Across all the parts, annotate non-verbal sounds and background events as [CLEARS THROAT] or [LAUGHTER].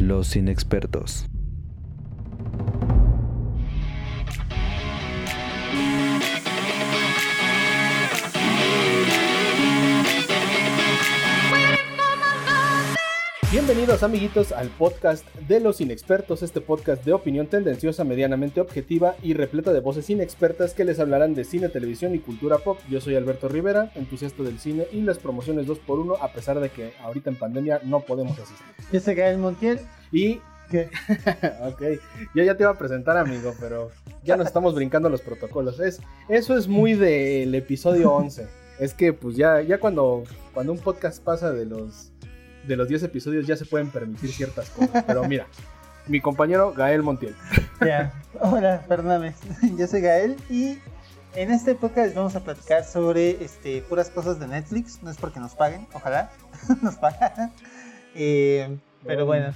Los inexpertos. Bienvenidos amiguitos al podcast de los inexpertos, este podcast de opinión tendenciosa, medianamente objetiva y repleta de voces inexpertas que les hablarán de cine, televisión y cultura pop. Yo soy Alberto Rivera, entusiasta del cine y las promociones 2x1 a pesar de que ahorita en pandemia no podemos asistir. Yo soy Gael Montiel Y... [LAUGHS] ok, yo ya te iba a presentar amigo, pero ya nos estamos brincando los protocolos. Es, eso es muy del episodio 11. Es que pues ya, ya cuando, cuando un podcast pasa de los de los 10 episodios ya se pueden permitir ciertas cosas. Pero mira, mi compañero Gael Montiel. Ya, hola, perdóname. [LAUGHS] Yo soy Gael y en este podcast vamos a platicar sobre este, puras cosas de Netflix. No es porque nos paguen, ojalá [LAUGHS] nos paguen. Eh, pero bueno.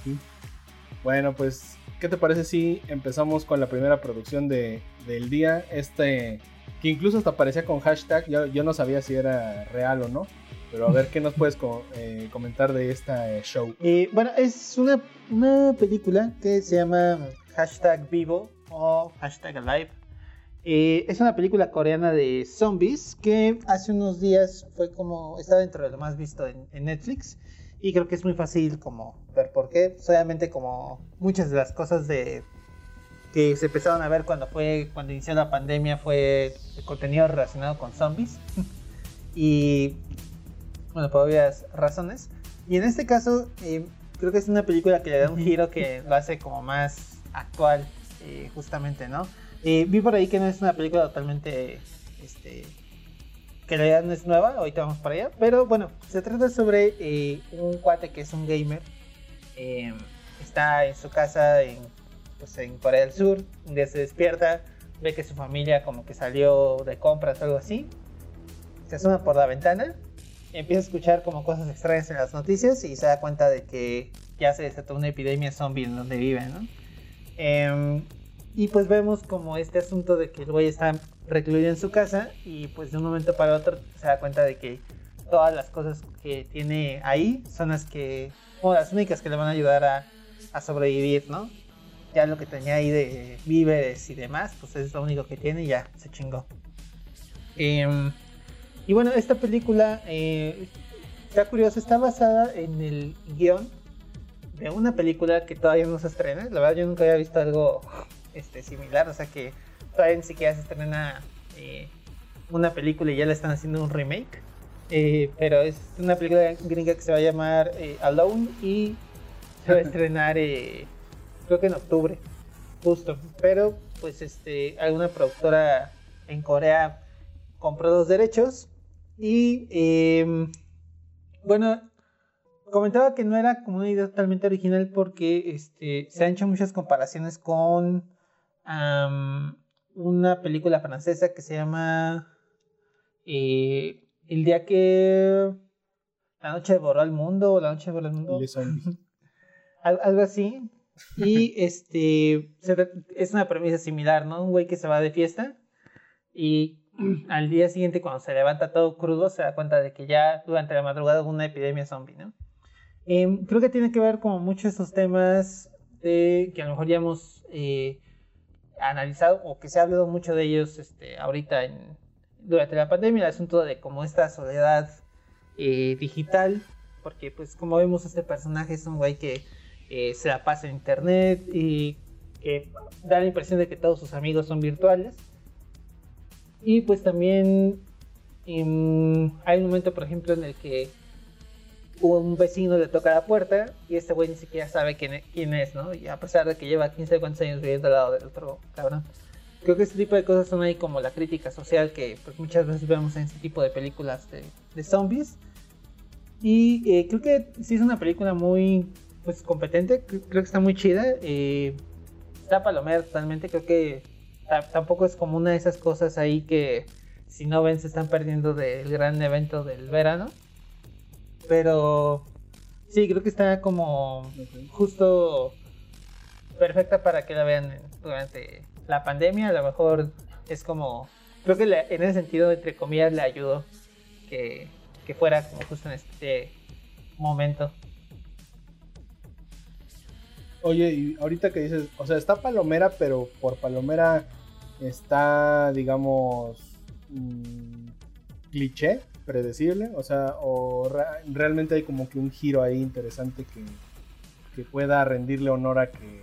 Bueno, pues, ¿qué te parece si empezamos con la primera producción de, del día? Este, que incluso hasta aparecía con hashtag, yo, yo no sabía si era real o no. Pero a ver, ¿qué nos puedes eh, comentar de esta eh, show? Eh, bueno, es una, una, película que se llama Hashtag Vivo o Hashtag Alive. es una película coreana de zombies que hace unos días fue como, está dentro de lo más visto en, Netflix. Y creo que es muy fácil como ver por qué. Solamente como muchas de las cosas de que se empezaron a ver cuando fue cuando inició la pandemia fue contenido relacionado con zombies. [LAUGHS] y bueno, por obvias razones. Y en este caso, eh, creo que es una película que le da un giro que lo hace como más actual, eh, justamente, ¿no? Eh, vi por ahí que no es una película totalmente, este, que en realidad no es nueva, ahorita vamos para allá, pero bueno, se trata sobre un cuate que es un gamer, está en su casa en, pues, en Corea del Sur, un día se despierta, ve que su familia como que salió de compras o algo así, se asoma por la ventana empieza a escuchar como cosas extrañas en las noticias y se da cuenta de que ya se desató una epidemia zombie en donde vive, ¿no? Em, y pues vemos como este asunto de que el güey está recluido en su casa y pues de un momento para otro se da cuenta de que todas las cosas que tiene ahí son las que, o las únicas que le van a ayudar a, a sobrevivir, ¿no? Ya lo que tenía ahí de víveres y demás, pues es lo único que tiene y ya se chingó. Eh, y bueno, esta película, eh, está curiosa, está basada en el guion de una película que todavía no se estrena. La verdad, yo nunca había visto algo este, similar, o sea que todavía ni siquiera se estrena eh, una película y ya le están haciendo un remake. Eh, pero es una película gringa que se va a llamar Alone y se va a estrenar creo que en octubre, justo. Pero pues este alguna productora en Corea compró los derechos y em, bueno, comentaba que no era como una idea totalmente original porque este, se han hecho muchas comparaciones con una película francesa que se llama eh, El día que la noche borró al mundo o la noche borró al mundo. [LAUGHS] algo así. Y [LAUGHS] este es una premisa similar, ¿no? Un güey que se va de fiesta y [CLEARS THROAT] al día siguiente cuando se levanta todo crudo se da cuenta de que ya durante la madrugada hubo una epidemia zombie, ¿no? Em, creo que tiene que ver como muchos estos temas de, que a lo mejor ya hemos eh, analizado o que se ha hablado mucho de ellos este, ahorita en, durante la pandemia, el asunto de como esta soledad eh, digital, porque pues como vemos este personaje es un güey que eh, se la pasa en internet y que da la impresión de que todos sus amigos son virtuales y pues también em, hay un momento, por ejemplo, en el que un vecino le toca la puerta y este güey ni siquiera sabe quién, quién es, ¿no? Y a pesar de que lleva 15 cuantos años viviendo al lado del otro cabrón. Creo que este tipo de cosas son ahí como la crítica social que pues, muchas veces vemos en este tipo de películas de, zombies. Y eh, creo que sí es una película muy pues competente, creo, que está muy chida. Eh, está palomera totalmente, creo que tampoco es como una de esas cosas ahí que si no ven se están perdiendo del gran evento del verano. Pero sí, creo que está como justo perfecta para que la vean durante la pandemia. A lo mejor es como, creo que en ese sentido, entre comillas, le ayudó que, que fuera como justo en este momento. Oye, y ahorita que dices, o sea, está Palomera, pero por Palomera está, digamos, mm, cliché, predecible, o sea, o realmente hay como que un giro ahí interesante que, que pueda rendirle honor a que,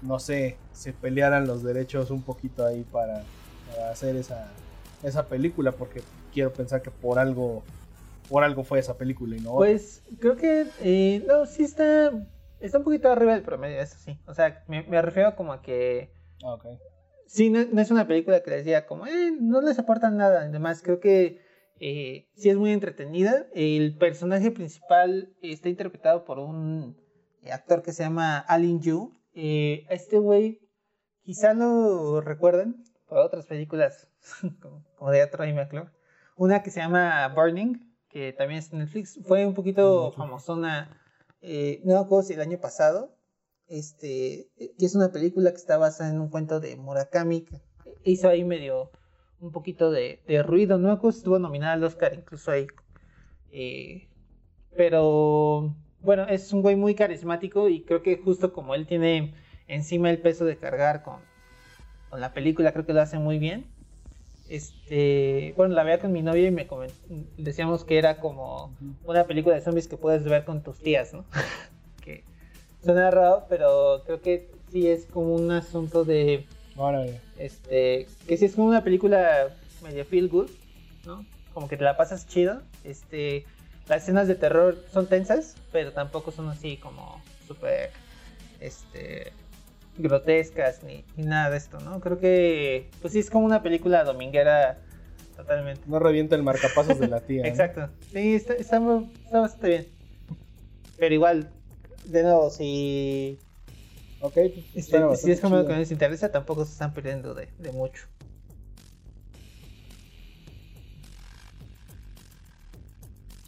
no sé, se pelearan los derechos un poquito ahí para, hacer esa, esa película, porque quiero pensar que por algo por algo fue esa película y no pues creo que eh, no sí está está un poquito arriba del promedio eso sí. O sea me, refiero como a que ah, okay. sí no, es una película que les diga como eh, no les aporta nada además creo que eh, sí es muy entretenida. El personaje principal está interpretado por un actor que se llama Alin Yu. Eh, este güey quizá lo recuerden por otras películas [LAUGHS] como, de Troy McClure una que se llama Burning que también es Netflix, fue un poquito famosona, eh, no recuerdo si el año pasado, este, que es una película que está basada en un cuento de Murakami, hizo ahí medio un poquito de, ruido, no si estuvo nominada al Oscar incluso ahí, eh, pero bueno, es un güey muy carismático y creo que justo como él tiene encima el peso de cargar con, con la película, creo que lo hace muy bien este, bueno, la veía con mi novia y me decíamos que era como una película de zombies que puedes ver con tus tías, ¿no? [LAUGHS] que suena raro, pero creo que sí es como un asunto de, este, que sí es como una película medio feel good, ¿no? Como que te la pasas chido, este, las escenas de terror son tensas, pero tampoco son así como súper, este, grotescas ni, nada de esto, ¿no? Creo que, pues sí, es como una película dominguera totalmente. No revienta el marcapasos de la tía. Exacto. Sí, está, está, bastante bien. Pero igual, de nuevo, si... Ok, pues, si es como que les interesa, tampoco se están perdiendo de, de mucho.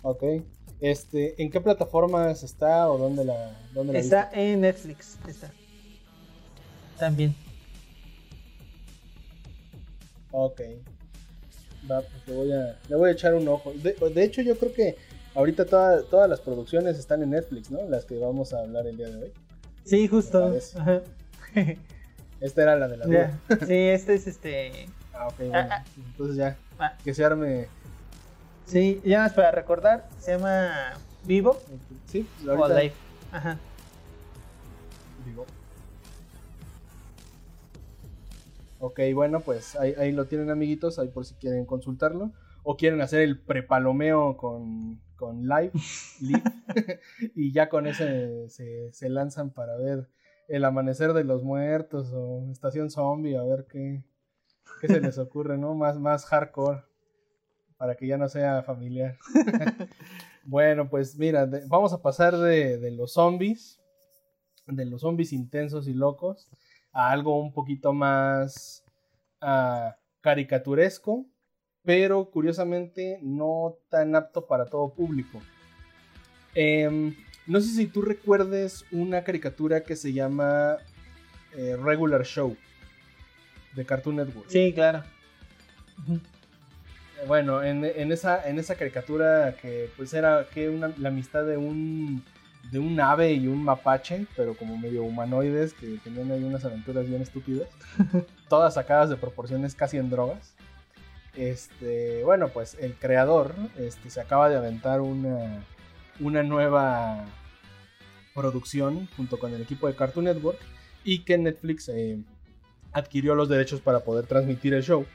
Ok. Este, ¿En qué plataformas está o dónde la, dónde la Está en Netflix. Está. También. Ok. Va, pues le voy a, le voy a echar un ojo. De, hecho, yo creo que ahorita todas las producciones están en Netflix, ¿no? Las que vamos a hablar el día de hoy. Sí, justo. Esta era la de la duda. Sí, este es este. Ah, ok, ah, bueno. Ah. Entonces ya. Ah. Que se arme. Sí, ya más para recordar, se llama Vivo. Sí, pues ahorita... o Live. Ajá. Vivo. Ok, bueno, pues ahí, lo tienen amiguitos, ahí por si quieren consultarlo. O quieren hacer el prepalomeo con, con live, [LAUGHS] y ya con ese se, lanzan para ver el amanecer de los muertos o estación zombie, a ver qué, qué se les ocurre, ¿no? Más, más hardcore, para que ya no sea familiar. [LAUGHS] bueno, pues mira, vamos a pasar de, de los zombies, de los zombies intensos y locos, a algo un poquito más uh, caricaturesco, pero curiosamente no tan apto para todo público. Em, no sé si tú recuerdes una caricatura que se llama eh, Regular Show de Cartoon Network. Sí, claro. Bueno, en, esa, en esa caricatura que pues era que la amistad de un de un ave y un mapache, pero como medio humanoides, que tenían ahí unas aventuras bien estúpidas, [LAUGHS] todas sacadas de proporciones casi en drogas. Este, bueno, pues el creador este, se acaba de aventar una, una nueva producción junto con el equipo de Cartoon Network y que Netflix eh, adquirió los derechos para poder transmitir el show.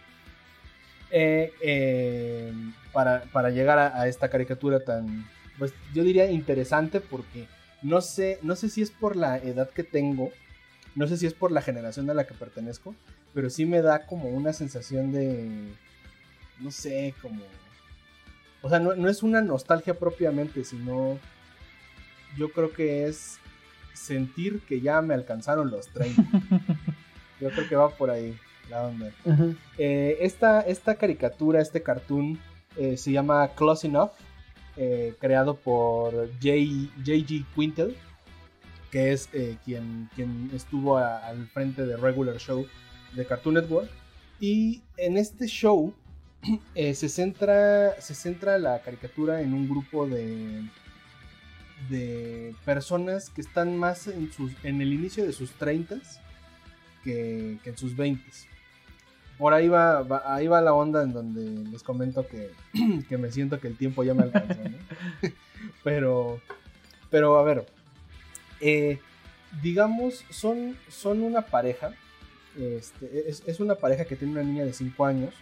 Eh, eh, para, para, llegar a esta caricatura tan, pues yo diría interesante porque no sé, no sé si es por la edad que tengo, no sé si es por la generación a la que pertenezco, pero sí me da como una sensación de, no sé, como... O sea, no, es una nostalgia propiamente, sino yo creo que es sentir que ya me alcanzaron los 30. [LAUGHS] yo creo que va por ahí la onda. Eh, esta, caricatura, este cartoon, eh, se llama Close Enough. Eh, creado por J.G. Quintel, que es eh, quien, quien estuvo al frente de Regular Show de Cartoon Network. Y en este show [CLEARS THROAT] eh, se, centra, se centra la caricatura en un grupo de, de personas que están más en, sus, en el inicio de sus 30 que, que en sus 20 por ahí va, ahí va la onda en donde les comento que, [CLEARS THROAT] que me siento que el tiempo ya me alcanzó, ¿no? [LAUGHS] pero, pero a ver, eh, digamos, son, son una pareja, este, es, una pareja que tiene una niña de 5 años,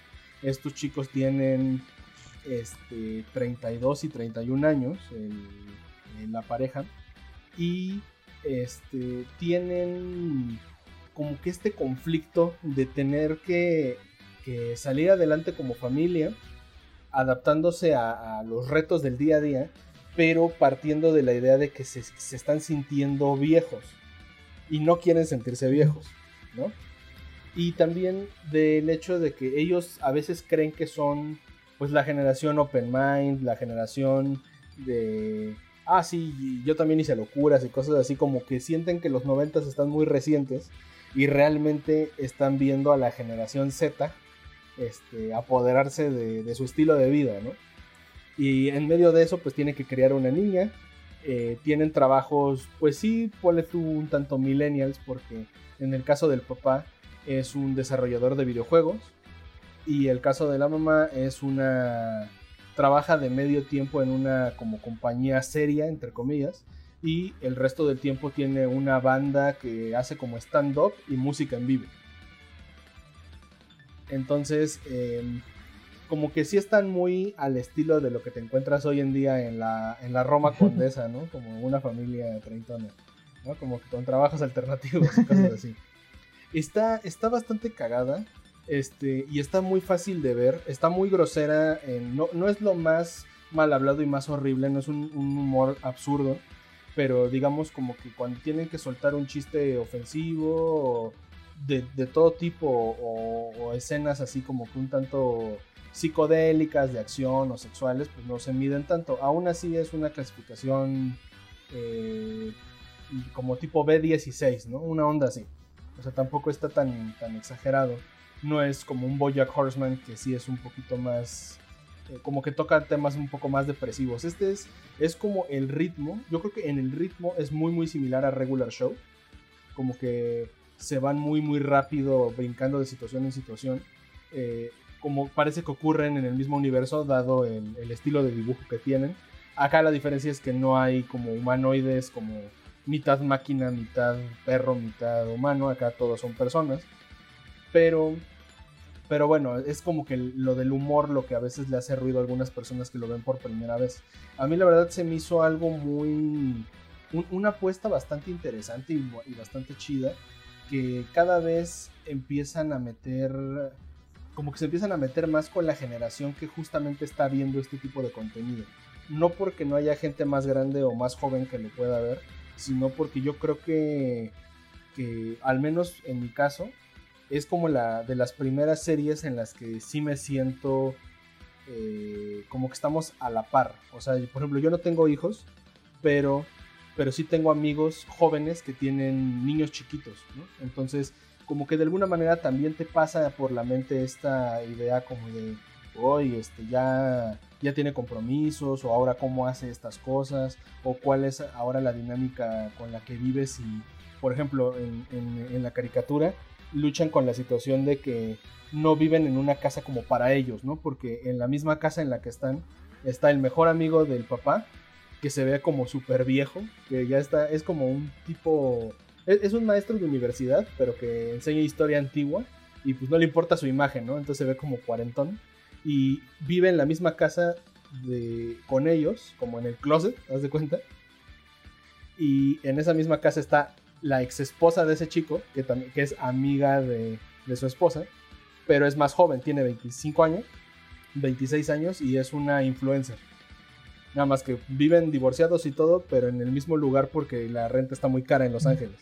estos chicos tienen este, 32 y 31 años, en la pareja, y este, tienen como que este conflicto de tener que, salir adelante como familia, adaptándose a, los retos del día a día, pero partiendo de la idea de que se, están sintiendo viejos y no quieren sentirse viejos, ¿no? Y también del hecho de que ellos a veces creen que son pues la generación open mind, la generación de ah sí, yo también hice locuras y cosas así como que sienten que los noventas están muy recientes y realmente están viendo a la generación Z este, apoderarse de, su estilo de vida, ¿no? Y en medio de eso, pues tiene que crear una niña. Eh, tienen trabajos, pues sí, ponle tú un tanto millennials, porque en el caso del papá es un desarrollador de videojuegos y el caso de la mamá es una trabaja de medio tiempo en una como compañía seria entre comillas y el resto del tiempo tiene una banda que hace como stand-up y música en vivo. Entonces, em, como que sí están muy al estilo de lo que te encuentras hoy en día en la, en la Roma [LAUGHS] Condesa, ¿no? Como una familia treintona, ¿no? Como que con trabajos alternativos y cosas así. Está, está bastante cagada este, y está muy fácil de ver, está muy grosera, no, no es lo más mal hablado y más horrible, no es un humor absurdo, pero digamos como que cuando tienen que soltar un chiste ofensivo de, todo tipo o, escenas así como que un tanto psicodélicas de acción o sexuales, pues no se miden tanto. Aún así es una clasificación eh, como tipo B16, ¿no? Una onda así. O sea, tampoco está tan, tan exagerado. No es como un Bojack Horseman que sí es un poquito más eh, como que toca temas un poco más depresivos. Este es, es como el ritmo, yo creo que en el ritmo es muy muy similar a Regular Show, como que se van muy muy rápido brincando de situación en situación, eh, como parece que ocurren en el mismo universo dado el, el, estilo de dibujo que tienen. Acá la diferencia es que no hay como humanoides, como mitad máquina, mitad perro, mitad humano, acá todos son personas, pero pero bueno, es como que lo del humor lo que a veces le hace ruido a algunas personas que lo ven por primera vez. A mí la verdad se me hizo algo muy... una apuesta bastante interesante y, bastante chida. Que cada vez empiezan a meter... Como que se empiezan a meter más con la generación que justamente está viendo este tipo de contenido. No porque no haya gente más grande o más joven que lo pueda ver, sino porque yo creo que, que al menos en mi caso, es como la de las primeras series en las que sí me siento eh, como que estamos a la par. O sea, por ejemplo, yo no tengo hijos, pero, pero sí tengo amigos jóvenes que tienen niños chiquitos. Entonces, como que de alguna manera también te pasa por la mente esta idea como de, hoy este, ya, ya tiene compromisos, o ahora cómo hace estas cosas, o cuál es ahora la dinámica con la que vives y, por ejemplo, en, en la caricatura, luchan con la situación de que no viven en una casa como para ellos, ¿no? Porque en la misma casa en la que están está el mejor amigo del papá, que se ve como súper viejo, que ya está, es como un tipo, es, un maestro de universidad, pero que enseña historia antigua y pues no le importa su imagen, ¿no? Entonces se ve como cuarentón y vive en la misma casa de, con ellos, como en el closet, ¿haz de cuenta? Y en esa misma casa está la ex esposa de ese chico, que, también, que es amiga de, su esposa, pero es más joven, tiene 25 años, 26 años y es una influencer. Nada más que viven divorciados y todo, pero en el mismo lugar porque la renta está muy cara en Los Ángeles.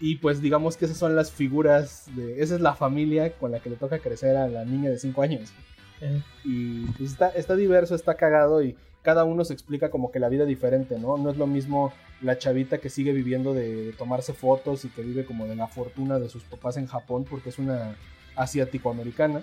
Y pues digamos que esas son las figuras de... Esa es la familia con la que le toca crecer a la niña de 5 años. Eh. Y pues está, está diverso, está cagado y cada uno se explica como que la vida diferente, ¿no? No es lo mismo la chavita que sigue viviendo de, tomarse fotos y que vive como de la fortuna de sus papás en Japón porque es una asiático-americana.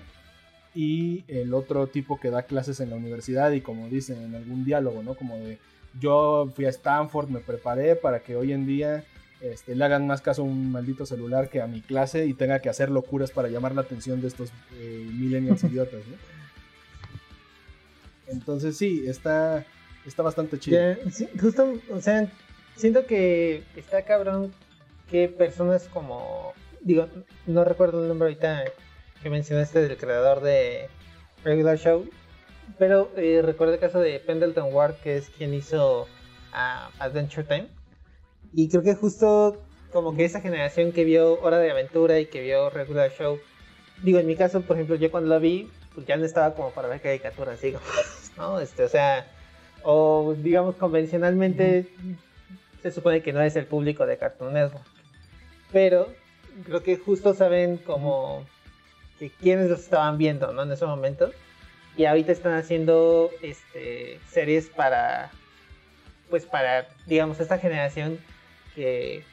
Y el otro tipo que da clases en la universidad y como dicen en algún diálogo, ¿no? Como de, yo fui a Stanford, me preparé para que hoy en día este, le hagan más caso a un maldito celular que a mi clase y tenga que hacer locuras para llamar la atención de estos eh, millennials [LAUGHS] idiotas, ¿no? Entonces sí, está, está bastante chido. justo, o sea, siento que está cabrón que personas como, digo, no recuerdo el nombre ahorita que mencionaste del creador de Regular Show, pero eh, recuerdo el caso de Pendleton Ward, que es quien hizo ah, Adventure Time. Y creo que justo como que esa generación que vio Hora de Aventura y que vio Regular Show, digo, en mi caso, por ejemplo, yo cuando lo vi, pues ya no estaba como para ver caricaturas, digo, [LAUGHS] ¿no? Este, o sea, o digamos convencionalmente se supone que no es el público de Cartoon Network. Pero creo que justo saben como que quienes los estaban viendo, ¿no? En ese momento. Y ahorita están haciendo este, series para, pues para, digamos, esta generación que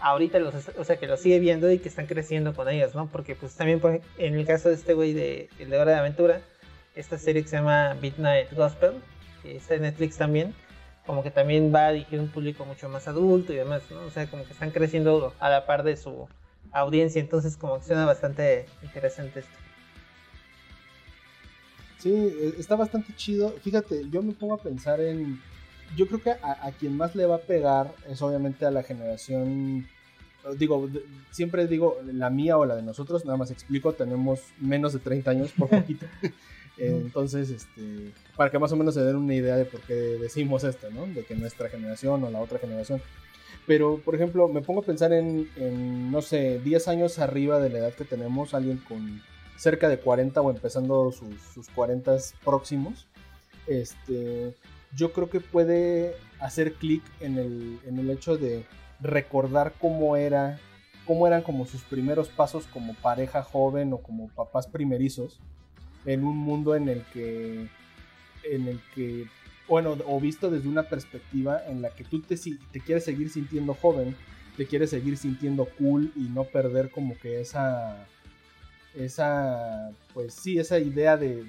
ahorita los, o sea, que los sigue viendo y que están creciendo con ellos, ¿no? Porque pues también en el caso de este güey de, de Hora de Aventura, esta serie que se llama Midnight Gospel, que está en Netflix también, como que también va a dirigir un público mucho más adulto y demás, ¿no? O sea, como que están creciendo a la par de su audiencia, entonces como que suena bastante interesante esto. Sí, e, está bastante chido. Fíjate, yo me pongo a pensar en... Yo creo que a, quien más le va a pegar es obviamente a la generación digo, siempre digo la mía o la de nosotros, nada más explico, tenemos menos de 30 años por [LAUGHS] poquito. Entonces, este, para que más o menos se den una idea de por qué decimos esto, ¿no? De que nuestra generación o la otra generación. Pero, por ejemplo, me pongo a pensar en, en, no sé, 10 años arriba de la edad que tenemos, alguien con cerca de 40 o empezando sus, sus 40 próximos. Este, yo creo que puede hacer clic en el, en el hecho de recordar cómo era cómo eran como sus primeros pasos como pareja joven o como papás primerizos en un mundo en el que, en el que, bueno, o visto desde una perspectiva en la que tú te, te quieres seguir sintiendo joven, te quieres seguir sintiendo cool y no perder como que esa, esa, pues sí, esa idea de,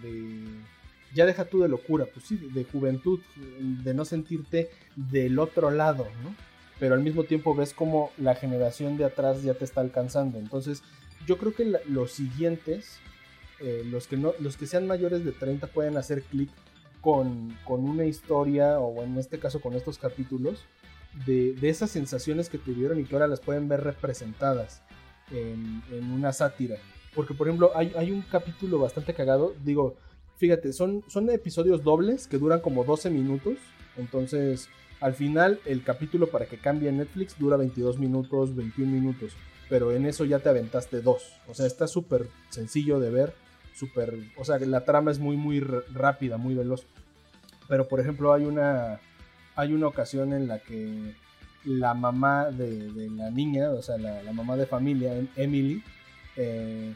ya deja tú de locura, pues sí, de juventud, de no sentirte del otro lado, ¿no? Pero al mismo tiempo ves como la generación de atrás ya te está alcanzando. Entonces, yo creo que los siguientes eh, los, que no, los que sean mayores de 30 pueden hacer clic con, una historia o en este caso con estos capítulos de, esas sensaciones que tuvieron y que ahora las pueden ver representadas en, una sátira. Porque por ejemplo hay, un capítulo bastante cagado, digo, fíjate, son, son episodios dobles que duran como 12 minutos, entonces al final el capítulo para que cambie en Netflix dura 22 minutos, 21 minutos, pero en eso ya te aventaste dos, o sea, está súper sencillo de ver súper, o sea, la trama es muy, muy rápida, muy veloz. Pero, por ejemplo, hay una, hay una ocasión en la que la mamá de, la niña, o sea, la, mamá de familia, Emily, eh,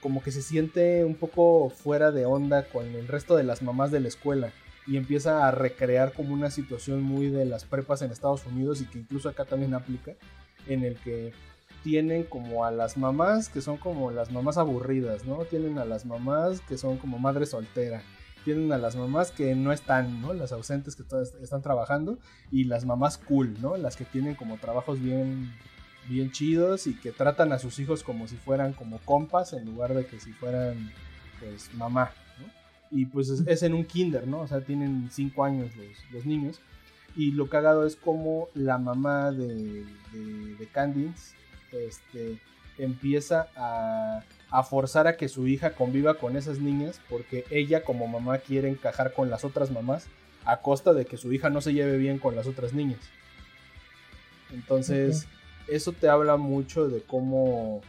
como que se siente un poco fuera de onda con el resto de las mamás de la escuela y empieza a recrear como una situación muy de las prepas en Estados Unidos y que incluso acá también aplica, en el que tienen como a las mamás que son como las mamás aburridas, ¿no? Tienen a las mamás que son como madre soltera. Tienen a las mamás que no están, ¿no? Las ausentes que están trabajando. Y las mamás cool, ¿no? Las que tienen como trabajos bien, bien chidos y que tratan a sus hijos como si fueran como compas en lugar de que si fueran, pues, mamá, ¿no? Y pues es, en un kinder, ¿no? O sea, tienen cinco años los, los niños. Y lo cagado es como la mamá de, de, de Candice este, empieza a, forzar a que su hija conviva con esas niñas porque ella como mamá quiere encajar con las otras mamás a costa de que su hija no se lleve bien con las otras niñas. Entonces, eso te habla mucho de cómo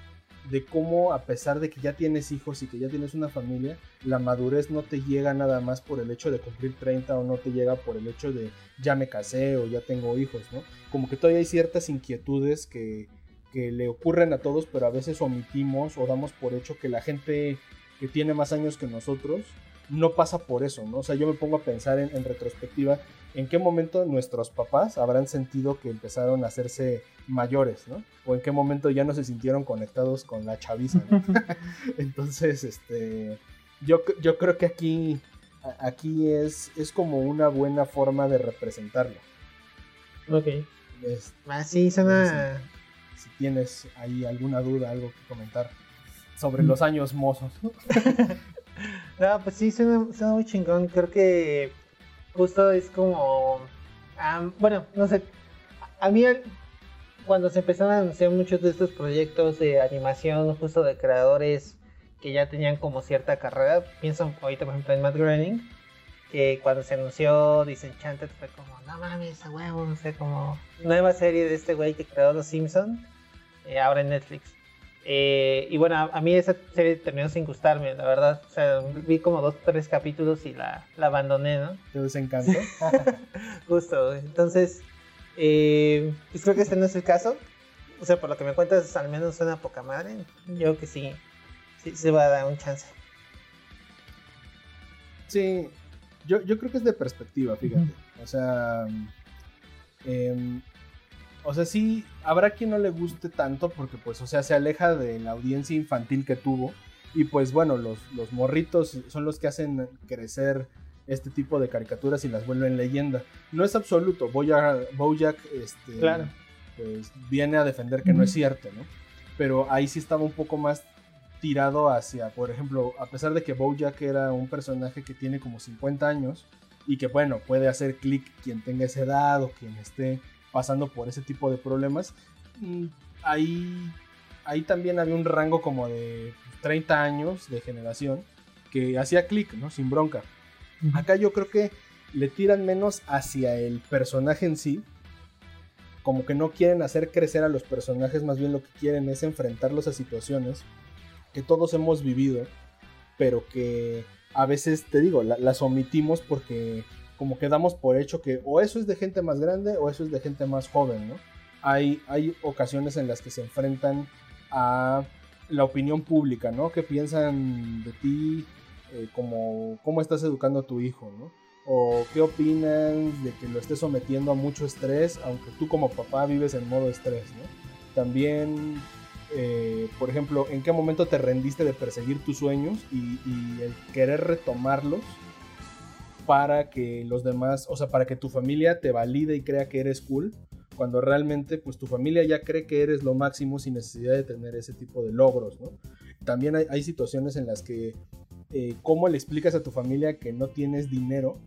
de cómo a pesar de que ya tienes hijos y que ya tienes una familia, la madurez no te llega nada más por el hecho de cumplir 30 o no te llega por el hecho de ya me casé o ya tengo hijos, ¿no? Como que todavía hay ciertas inquietudes que, que le ocurren a todos, pero a veces omitimos o damos por hecho que la gente que tiene más años que nosotros no pasa por eso, ¿no? O sea, yo me pongo a pensar en, retrospectiva en qué momento nuestros papás habrán sentido que empezaron a hacerse mayores, ¿no? O en qué momento ya no se sintieron conectados con la chaviza, ¿no? [LAUGHS] Entonces, este, yo, yo creo que aquí aquí es, es como una buena forma de representarlo. Ok. ah, sí, suena... Si, tienes ahí alguna duda, algo que comentar sobre los años mozos. [LAUGHS] no, pues sí, suena, muy chingón. Creo que justo es como... bueno, no sé. A mí cuando se empezaron a anunciar muchos de estos proyectos de animación, justo de creadores que ya tenían como cierta carrera, pienso ahorita por ejemplo en Matt Groening, que cuando se anunció Disenchanted fue como, no mames, a huevo, no sé, como nueva serie de este güey que creó Los Simpsons, eh, ahora en Netflix. Eh, y bueno, a, mí esa serie terminó sin gustarme, la verdad. O sea, vi como dos tres capítulos y la, la abandoné, ¿no? ¿Te desencantó? [LAUGHS] Justo, entonces eh, pues creo que este no es el caso. O sea, por lo que me cuentas, al menos suena poca madre. Yo creo que sí, sí se va a dar un chance. Sí, yo, yo creo que es de perspectiva, fíjate. O sea, em, o sea, sí, habrá quien no le guste tanto porque, pues, o sea, se aleja de la audiencia infantil que tuvo. Y pues, bueno, los, los morritos son los que hacen crecer este tipo de caricaturas y las vuelven leyenda. No es absoluto, Bojack, Bojack este, pues, viene a defender que no es cierto, ¿no? Pero ahí sí estaba un poco más tirado hacia, por ejemplo, a pesar de que Bojack era un personaje que tiene como 50 años y que bueno, puede hacer clic quien tenga esa edad o quien esté pasando por ese tipo de problemas, mm, ahí, ahí también había un rango como de 30 años de generación que hacía clic, ¿no? Sin bronca. Acá yo creo que le tiran menos hacia el personaje en sí. Como que no quieren hacer crecer a los personajes, más bien lo que quieren es enfrentarlos a situaciones que todos hemos vivido, pero que a veces, te digo, las omitimos porque como que damos por hecho que o eso es de gente más grande o eso es de gente más joven, ¿no? Hay, hay ocasiones en las que se enfrentan a la opinión pública, ¿no? Que piensan de ti eh, como cómo estás educando a tu hijo, ¿no? O qué opinan de que lo estés sometiendo a mucho estrés, aunque tú como papá vives en modo estrés, ¿no? También, eh, por ejemplo, ¿en qué momento te rendiste de perseguir tus sueños y, el querer retomarlos para que los demás, o sea, para que tu familia te valide y crea que eres cool? cuando realmente pues tu familia ya cree que eres lo máximo sin necesidad de tener ese tipo de logros, ¿no? También hay, hay situaciones en las que eh, cómo le explicas a tu familia que no tienes dinero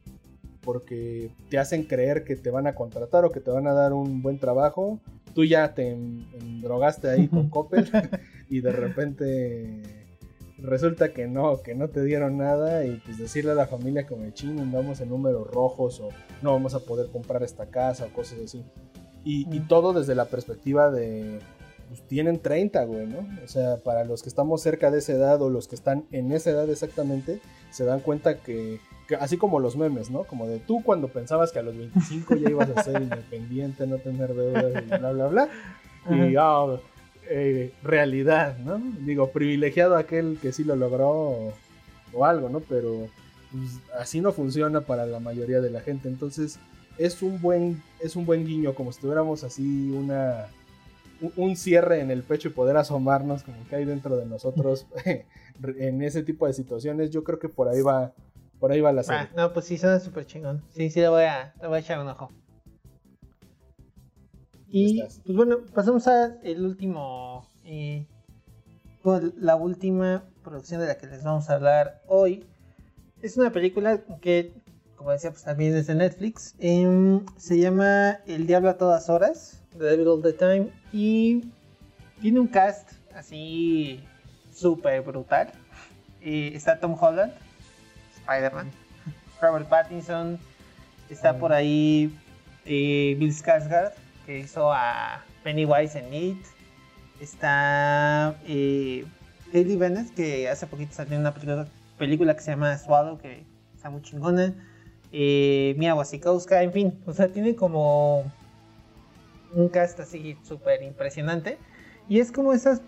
porque te hacen creer que te van a contratar o que te van a dar un buen trabajo. Tú ya te drogaste ahí con Coppel [LAUGHS] y de repente resulta que no, que no te dieron nada y pues decirle a la familia que me chino, andamos en números rojos o no vamos a poder comprar esta casa o cosas así. y todo desde la perspectiva de pues tienen 30, güey, ¿no? O sea, para los que estamos cerca de esa edad o los que están en esa edad exactamente, se dan cuenta que, así como los memes, ¿no? Como de tú cuando pensabas que a los 25 ya ibas a ser [LAUGHS] independiente, no tener deudas y bla, bla, bla. Y, eh, realidad, ¿no? Digo, privilegiado aquel que sí lo logró o, algo, ¿no? Pero pues, así no funciona para la mayoría de la gente. Entonces, es un buen, es un buen guiño, como si tuviéramos así una un cierre en el pecho y poder asomarnos como que hay dentro de nosotros [LAUGHS] en ese tipo de situaciones, yo creo que por ahí va, por ahí va la serie. Ah, no, pues sí, suena súper chingón. Sí, sí, le voy a, le voy a echar un ojo. Y pues bueno, pasamos a el último, eh, la última producción de la que les vamos a hablar hoy. Es una película que, como decía, pues también es de Netflix. Em, se llama El Diablo a todas horas. The Devil All the Time. Y tiene un cast así súper brutal. Está Tom Holland, Spider-Man, Robert Pattinson, está por ahí eh, Bill Skarsgård, que hizo a Pennywise en It. Está eh, Bennett, que hace poquito salió en una película, que se llama Swallow, que está muy chingona. Eh, Mia Wasikowska, en fin, o sea, tiene como un cast así súper impresionante. Y es como esas,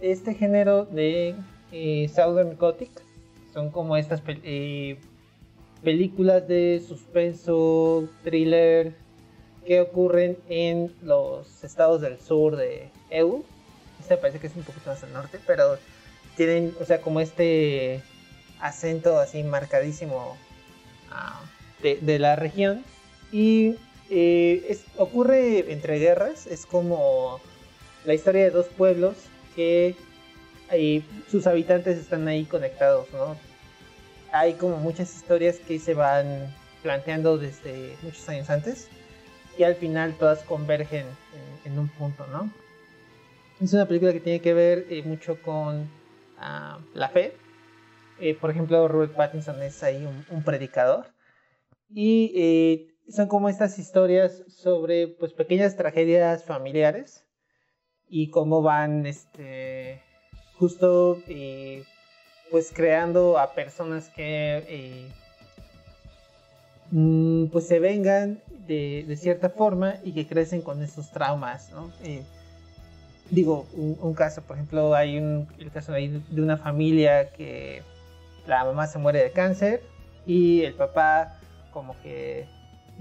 este género de eh, Southern Gothic. Son como estas eh, películas de suspenso, thriller, que ocurren en los estados del sur de EU. Este parece que es un poquito más al norte, pero tienen, o sea, como este acento así marcadísimo ah, de, la región y eh, ocurre entre guerras, es como la historia de dos pueblos que sus habitantes están ahí conectados, ¿no? Hay como muchas historias que se van planteando desde muchos años antes y al final todas convergen en, un punto, ¿no? Es una película que tiene que ver eh, mucho con ah, la fe. Eh, por ejemplo, Robert Pattinson es ahí un, predicador. Y eh, son como estas historias sobre pues pequeñas tragedias familiares y cómo van este justo pues creando a personas que mm, pues se vengan de, cierta forma y que crecen con esos traumas, ¿no? Eh, digo, un, caso, por ejemplo, hay un, el caso de, de una familia que la mamá se muere de cáncer y el papá como que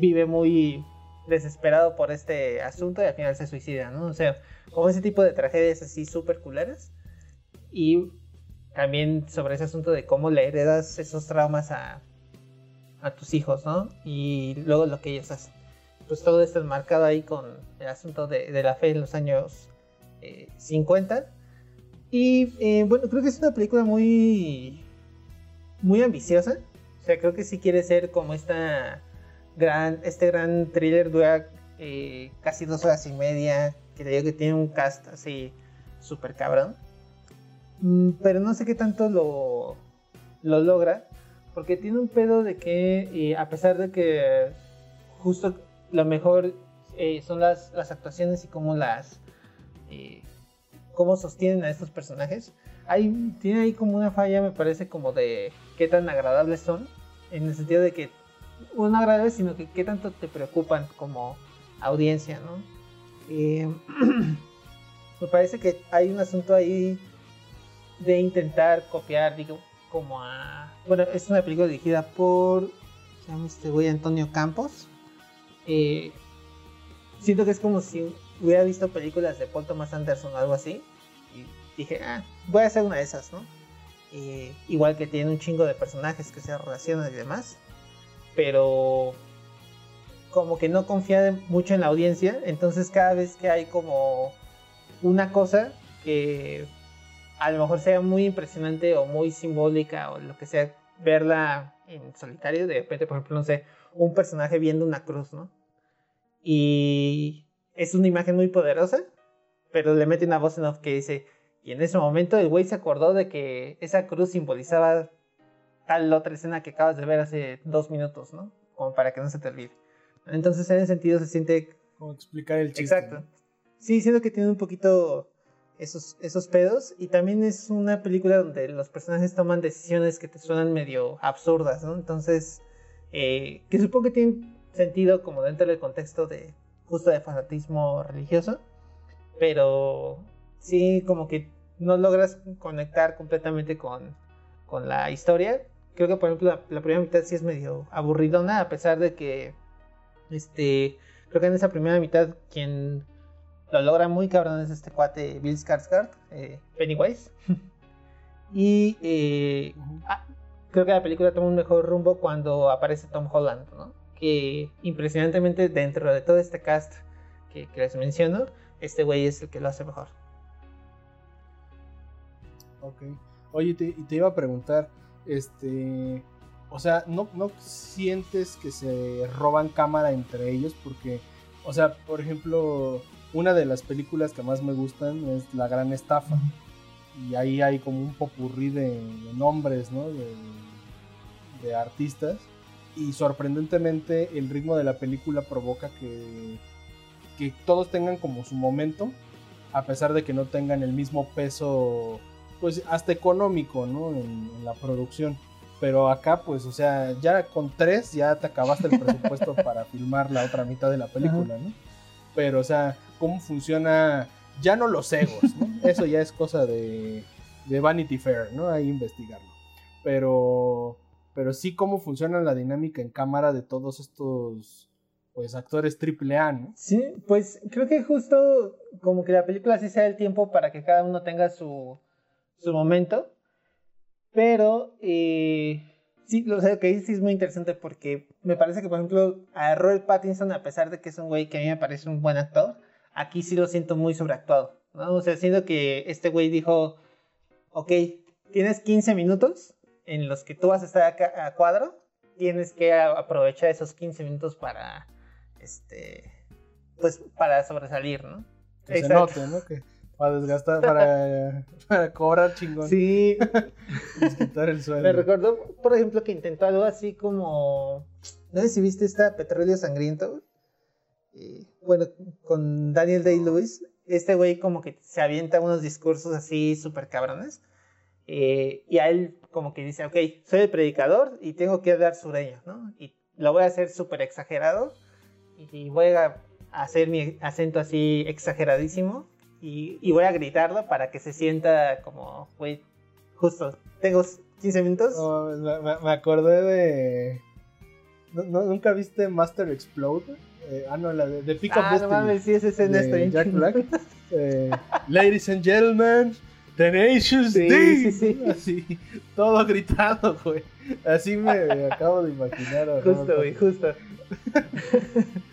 vive muy desesperado por este asunto y al final se suicida, ¿no? O sea, como ese tipo de tragedias así súper culeras. Y también sobre ese asunto de cómo le heredas esos traumas a, a tus hijos, ¿no? Y luego lo que ellos hacen. Pues todo esto enmarcado ahí con el asunto de, de la fe en los años 50. Eh, y eh, bueno, creo que es una película muy, muy ambiciosa. O sea, creo que sí quiere ser como esta gran, este gran thriller dura eh, casi dos horas y media. Que digo que tiene un cast así súper cabrón. Mm, pero no sé qué tanto lo, lo logra. Porque tiene un pedo de que, a pesar de que justo lo mejor eh, son las, las, actuaciones y cómo las. Eh, cómo sostienen a estos personajes. Hay, tiene ahí como una falla, me parece, como de qué tan agradables son. En el sentido de que. No agradables, sino que qué tanto te preocupan como audiencia, ¿no? Eh, [CLEARS THROAT] me parece que hay un asunto ahí de intentar copiar, digo, como a... Bueno, es una película dirigida por... Se llama este güey Antonio Campos. Eh, siento que es como si hubiera visto películas de Paul Thomas Anderson o algo así. Y dije, ah, voy a hacer una de esas, ¿no? Eh, igual que tiene un chingo de personajes que se relacionan y demás. Pero como que no confía mucho en la audiencia. Entonces cada vez que hay como una cosa que a lo mejor sea muy impresionante o muy simbólica o lo que sea, verla en solitario, de repente, por ejemplo, no sé, un personaje viendo una cruz, ¿no? Y es una imagen muy poderosa, pero le mete una voz en off que dice, y en ese momento el güey se acordó de que esa cruz simbolizaba tal otra escena que acabas de ver hace dos minutos, ¿no? Como para que no se te olvide. Entonces, en ese sentido, se siente... Como explicar el chiste. Exacto. Sí, siento que tiene un poquito esos, esos pedos. Y también es una película donde los personajes toman decisiones que te suenan medio absurdas, ¿no? Entonces, eh, que supongo que tiene sentido como dentro del contexto de justo de fanatismo religioso. Pero sí, como que no logras conectar completamente con, con la historia. Creo que, por ejemplo, la, la, primera mitad sí es medio aburridona, a pesar de que, este, creo que en esa primera mitad quien lo logra muy cabrón es este cuate Bill Skarsgård, eh, Pennywise. [LAUGHS] y eh, ah, creo que la película toma un mejor rumbo cuando aparece Tom Holland, ¿no? Que impresionantemente dentro de todo este cast que, les menciono, este güey es el que lo hace mejor. Ok. Oye, te, te iba a preguntar, este... O sea, ¿no, ¿no sientes que se roban cámara entre ellos? Porque, o sea, por ejemplo, una de las películas que más me gustan es La Gran Estafa. Y ahí hay como un popurrí de, nombres, ¿no? De, artistas. Y sorprendentemente el ritmo de la película provoca que, que todos tengan como su momento, a pesar de que no tengan el mismo peso, pues hasta económico, ¿no? En, en la producción. Pero acá, pues, o sea, ya con tres ya te acabaste el presupuesto [LAUGHS] para filmar la otra mitad de la película, ¿no? Pero, o sea, cómo funciona, ya no los egos, ¿no? [LAUGHS] Eso ya es cosa de, de Vanity Fair, ¿no? Ahí investigarlo. Pero, pero sí cómo funciona la dinámica en cámara de todos estos pues actores triple A, ¿no? Sí, pues creo que justo como que la película sí sea el tiempo para que cada uno tenga su, su momento, pero eh, Sí, lo que sí es muy interesante porque me parece que, por ejemplo, a Robert Pattinson, a pesar de que es un güey que a mí me parece un buen actor, aquí sí lo siento muy sobreactuado, ¿no? O sea, siento que este güey dijo, ok, tienes 15 minutos en los que tú vas a estar acá a cuadro, tienes que aprovechar esos 15 minutos para, este, pues, para sobresalir, ¿no? Que se note, ¿no? Que para desgastar, para, [LAUGHS] para cobrar chingón. Sí. [LAUGHS] quitar el sueldo. Me recordó, por ejemplo, que intentó algo así como, no sé si viste esta Petróleo Sangriento, bueno, con Daniel Day-Lewis, este güey como que se avienta unos discursos así súper cabrones. Eh, y a él como que dice, ok, soy el predicador y tengo que dar sureño, ¿no? Y lo voy a hacer súper exagerado y voy a hacer mi acento así exageradísimo y, voy a gritarlo para que se sienta como, güey, justo, tengo 15 minutos. me, acordé de... ¿Nunca viste Master Explode? Eh, ah, no, la de, de Pick ah, no mames, sí, esa escena está Jack Black. Eh, ladies and gentlemen, Tenacious sí, D. Sí, sí. Así, todo gritado, güey. Así me acabo de imaginar. Justo, güey, justo. [LAUGHS]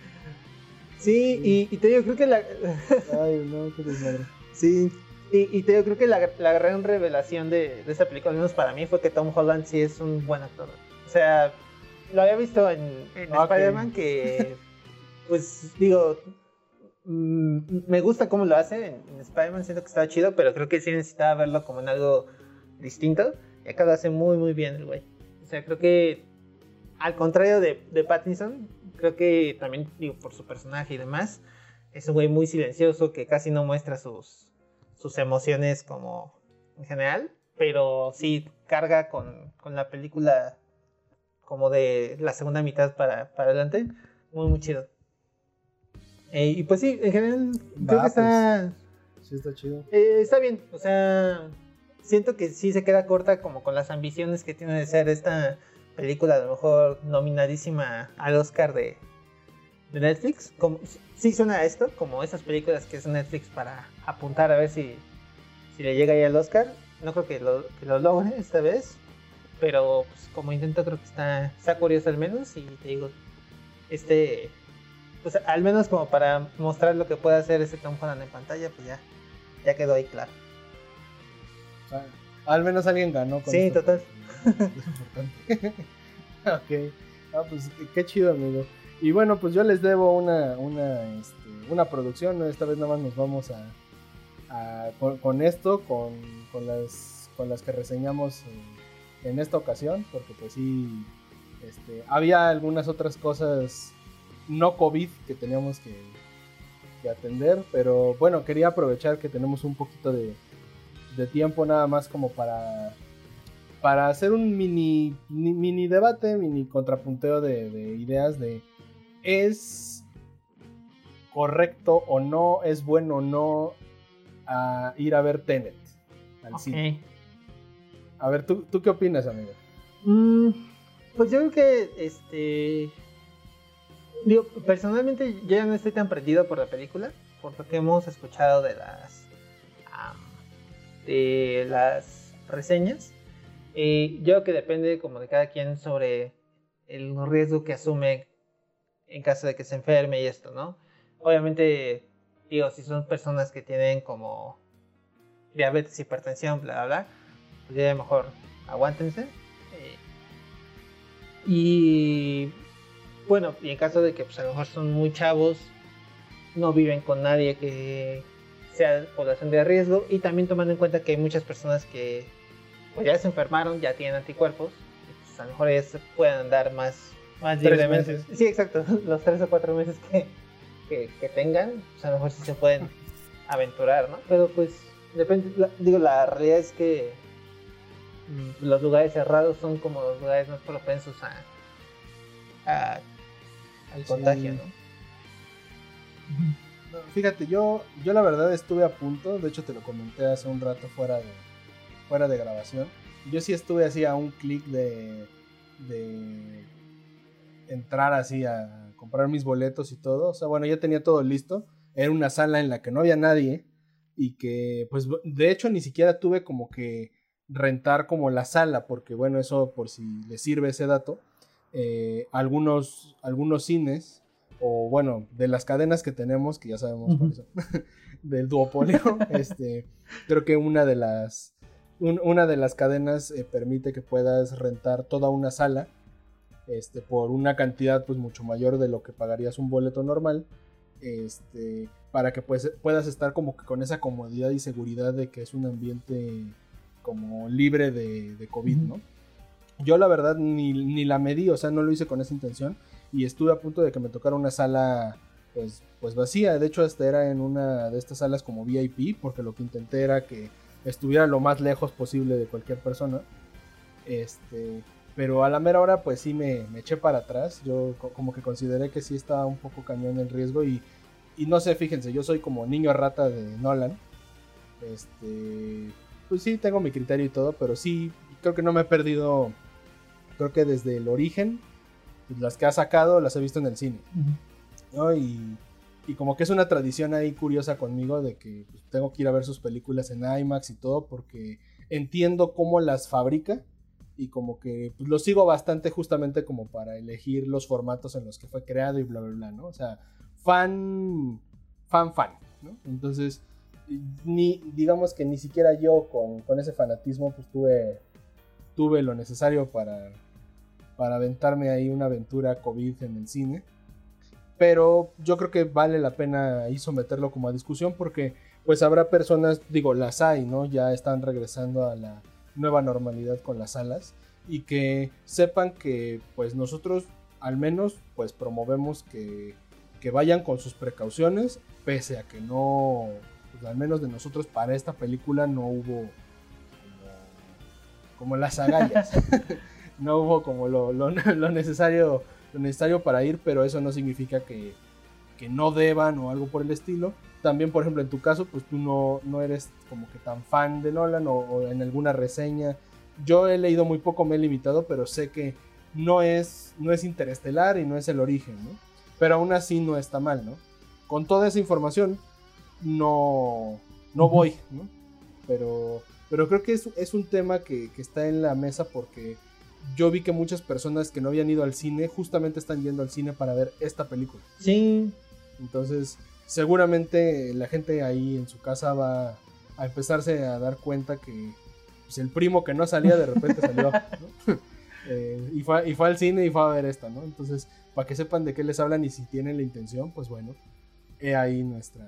sí, y, te digo, creo que la. [LAUGHS] Ay, no, qué desmadre. Sí, y, y, te digo, creo que la, la gran revelación de, de esta película, al menos para mí, fue que Tom Holland sí es un buen actor. O sea, lo había visto en, en Spider-Man que, pues, digo, Mm, me gusta cómo lo hace. En, Spider-Man siento que estaba chido, pero creo que sí necesitaba verlo como en algo distinto. Y acá lo hace muy, muy bien el güey. O sea, creo que al contrario de, de Pattinson, creo que también, digo, por su personaje y demás, es un güey muy silencioso que casi no muestra sus, sus emociones como en general, pero sí carga con, con la película como de la segunda mitad para, para adelante. Muy, muy chido. Eh, y pues sí, en general creo que está... Pues, sí, está chido. Eh, está bien, o sea, siento que sí se queda corta como con las ambiciones que tiene de ser esta película, a lo mejor nominadísima al Oscar de, Netflix. Como, sí suena a esto, como esas películas que es Netflix para apuntar a ver si, si le llega ahí al Oscar. No creo que lo, que lo logre esta vez, pero pues, como intento creo que está, está curioso al menos y te digo, este pues al menos como para mostrar lo que puede hacer ese Tom Holland en pantalla, pues ya, ya quedó ahí claro. Al menos alguien ganó. Con sí, total. [LAUGHS] ok. Ah, pues qué chido, amigo. Y bueno, pues yo les debo una, una, este, una producción. Esta vez nada más nos vamos a, con, esto, con, con, las, con las que reseñamos en, en esta ocasión, porque pues sí, este, había algunas otras cosas no COVID que teníamos que, atender, pero bueno, quería aprovechar que tenemos un poquito de, tiempo nada más como para, para hacer un mini, mini debate, mini contrapunteo de, ideas de es correcto o no, es bueno o no ir a ver Tenet al cine. A ver, ¿tú, ¿tú qué opinas, amigo? Mm, pues yo creo que este Digo, personalmente yo ya no estoy tan perdido por la película, por lo que hemos escuchado de las de las reseñas. Y yo creo que depende como de cada quien sobre el riesgo que asume en caso de que se enferme y esto, ¿no? Obviamente, digo, si son personas que tienen como diabetes, hipertensión, bla, bla, bla, pues ya mejor aguántense. Eh, y bueno, y en caso de que pues, a lo mejor son muy chavos, no viven con nadie que sea población de riesgo y también tomando en cuenta que hay muchas personas que pues, ya se enfermaron, ya tienen anticuerpos, pues, a lo mejor ellos pueden andar más, más libremente. Sí, exacto, [LAUGHS] los tres o cuatro meses que, que, tengan, pues a lo mejor sí se pueden [LAUGHS] aventurar, ¿no? Pero pues depende, digo, la realidad es que mm, los lugares cerrados son como los lugares más propensos a, a al contagio, ¿no? Fíjate, yo, yo la verdad estuve a punto, de hecho te lo comenté hace un rato fuera de, fuera de grabación. Yo sí estuve así a un clic de, de entrar así a comprar mis boletos y todo. O sea, bueno, ya tenía todo listo. Era una sala en la que no había nadie y que, pues, de hecho ni siquiera tuve como que rentar como la sala, porque bueno, eso por si les sirve ese dato, eh, algunos, algunos cines, o bueno, de las cadenas que tenemos, que ya sabemos cuáles son, [LAUGHS] del duopolio, [LAUGHS] este, creo que una de las, una de las cadenas eh, permite que puedas rentar toda una sala este, por una cantidad pues mucho mayor de lo que pagarías un boleto normal, este, para que pues, puedas estar como que con esa comodidad y seguridad de que es un ambiente como libre de, de COVID, ¿no? Yo la verdad ni, ni, la medí, o sea, no lo hice con esa intención y estuve a punto de que me tocara una sala pues, pues vacía, de hecho esta era en una de estas salas como VIP, porque lo que intenté era que estuviera lo más lejos posible de cualquier persona. Este, pero a la mera hora, pues sí me, eché para atrás. Yo como que consideré que sí estaba un poco cañón el riesgo. Y, y no sé, fíjense, yo soy como niño rata de Nolan. Este. Pues sí, tengo mi criterio y todo, pero sí, creo que no me he perdido. Creo que desde el origen, pues, las que ha sacado las he visto en el cine. Y, y, como que es una tradición ahí curiosa conmigo de que pues, tengo que ir a ver sus películas en IMAX y todo, porque entiendo cómo las fabrica y como que pues, lo sigo bastante justamente como para elegir los formatos en los que fue creado y bla, bla, bla, ¿no? O sea, fan, fan, fan, ¿no? Entonces, ni, digamos que ni siquiera yo con, con ese fanatismo pues tuve, tuve lo necesario para, para aventarme ahí una aventura COVID en el cine. Pero yo creo que vale la pena ahí someterlo como a discusión porque pues habrá personas, digo, las hay, ¿no? Ya están regresando a la nueva normalidad con las salas y que sepan que pues nosotros al menos pues promovemos que, que vayan con sus precauciones pese a que no pues, al menos de nosotros para esta película no hubo como, las agallas [LAUGHS] no hubo como lo, [LAUGHS] lo, necesario lo necesario para ir pero eso no significa que, que no deban o algo por el estilo también, por ejemplo, en tu caso, pues tú no, no eres como que tan fan de Nolan o, en alguna reseña. Yo he leído muy poco, me he limitado, pero sé que no es, no es interestelar y no es el origen, ¿no? Pero aún así no está mal, ¿no? Con toda esa información, no, no voy, ¿no? Pero, pero creo que es, es un tema que, que está en la mesa porque yo vi que muchas personas que no habían ido al cine justamente están yendo al cine para ver esta película. Sí. Entonces, seguramente la gente ahí en su casa va a empezarse a dar cuenta que pues, el primo que no salía de repente salió. [LAUGHS] Eh, y, fue, y fue al cine y fue a ver esta, ¿no? Entonces, para que sepan de qué les hablan y si tienen la intención, pues bueno, he ahí nuestra,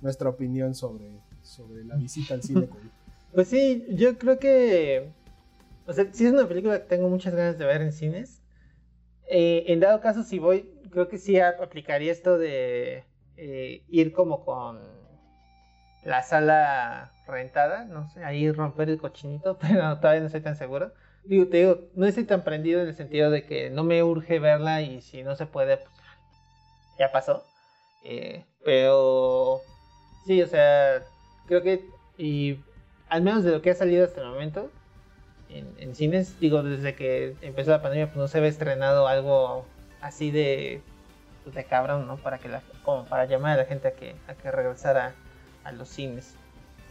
nuestra opinión sobre, sobre la visita al cine. [LAUGHS] Pues sí, yo creo que. O sea, si es una película que tengo muchas ganas de ver en cines. Eh, en dado caso, si voy, creo que sí aplicaría esto de eh, ir como con la sala rentada, no sé, ahí romper el cochinito, [LAUGHS] pero todavía no estoy tan seguro. Digo, te digo, no estoy tan prendido en el sentido de que no me urge verla y si no se puede, pues ya pasó. Eh, pero sí, o sea, creo que y al menos de lo que ha salido hasta el momento en, cines, digo, desde que empezó la pandemia, pues no se ve estrenado algo así de pues, de cabrón, ¿no? Para que la, como para llamar a la gente a que, a que regresara a los cines.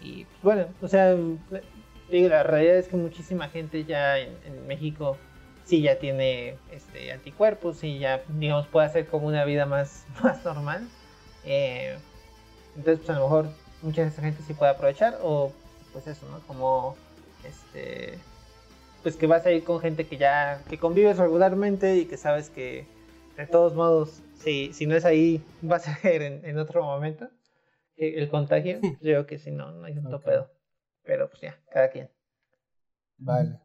Y pues, bueno, o sea, digo, la realidad es que muchísima gente ya en, México sí ya tiene este, anticuerpos y ya, digamos, puede hacer como una vida más, [LAUGHS] más normal. Eh, entonces, pues a lo mejor mucha de esa gente sí puede aprovechar o pues eso, ¿no? Como este pues que vas a ir con gente que ya que convives regularmente y que sabes que de todos modos si, si no es ahí, va a ser en, otro momento eh, el contagio. Yo creo que si no, no hay un okay. Pero pues ya, cada quien. Vale.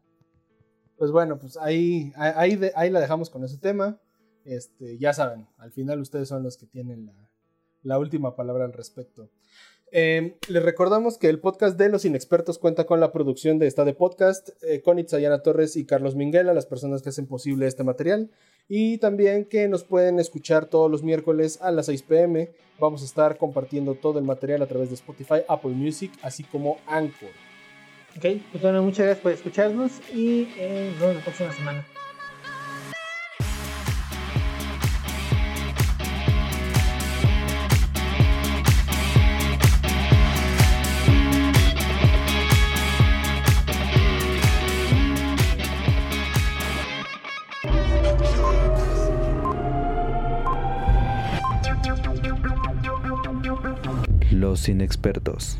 Pues bueno, pues ahí, ahí, ahí la dejamos con ese tema. Este, ya saben, al final ustedes son los que tienen la, la última palabra al respecto. Eh, les recordamos que el podcast de los inexpertos cuenta con la producción de esta de podcast eh, con Itzayana Torres y Carlos Minguela, las personas que hacen posible este material. Y también que nos pueden escuchar todos los miércoles a las 6 pm. Vamos a estar compartiendo todo el material a través de Spotify, Apple Music, así como Anchor. Ok, pues bueno, muchas gracias por escucharnos y eh, nos vemos la próxima semana. Los inexpertos.